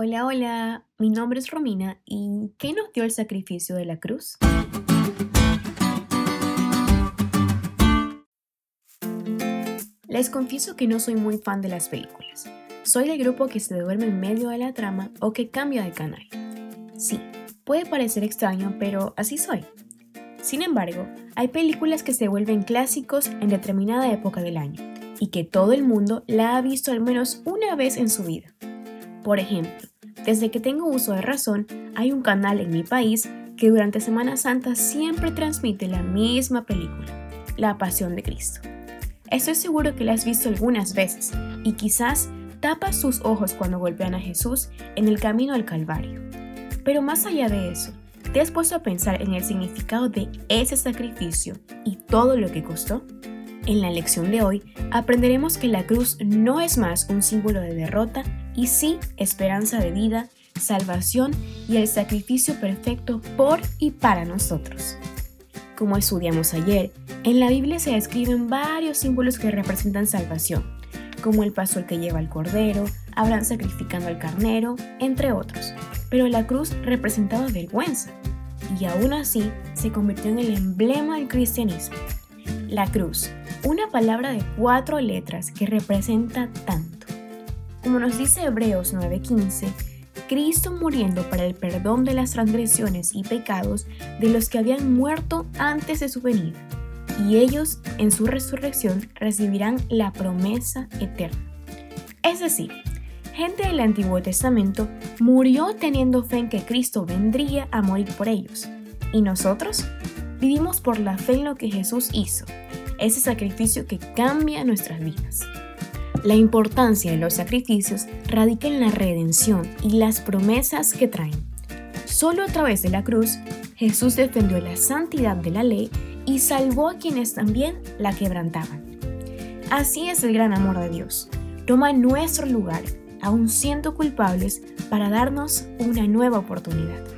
Hola, hola, mi nombre es Romina y ¿qué nos dio el sacrificio de la cruz? Les confieso que no soy muy fan de las películas. Soy del grupo que se duerme en medio de la trama o que cambia de canal. Sí, puede parecer extraño, pero así soy. Sin embargo, hay películas que se vuelven clásicos en determinada época del año y que todo el mundo la ha visto al menos una vez en su vida. Por ejemplo, desde que tengo uso de razón, hay un canal en mi país que durante Semana Santa siempre transmite la misma película, La Pasión de Cristo. Estoy seguro que la has visto algunas veces y quizás tapas sus ojos cuando golpean a Jesús en el camino al Calvario. Pero más allá de eso, ¿te has puesto a pensar en el significado de ese sacrificio y todo lo que costó? En la lección de hoy aprenderemos que la cruz no es más un símbolo de derrota y sí esperanza de vida, salvación y el sacrificio perfecto por y para nosotros. Como estudiamos ayer, en la Biblia se describen varios símbolos que representan salvación, como el paso que lleva al cordero, Abraham sacrificando al carnero, entre otros. Pero la cruz representaba vergüenza, y aún así se convirtió en el emblema del cristianismo. La cruz, una palabra de cuatro letras que representa tanto como nos dice Hebreos 9:15, Cristo muriendo para el perdón de las transgresiones y pecados de los que habían muerto antes de su venida, y ellos en su resurrección recibirán la promesa eterna. Es decir, gente del Antiguo Testamento murió teniendo fe en que Cristo vendría a morir por ellos, y nosotros vivimos por la fe en lo que Jesús hizo, ese sacrificio que cambia nuestras vidas. La importancia de los sacrificios radica en la redención y las promesas que traen. Solo a través de la cruz, Jesús defendió la santidad de la ley y salvó a quienes también la quebrantaban. Así es el gran amor de Dios. Toma nuestro lugar, aun siendo culpables, para darnos una nueva oportunidad.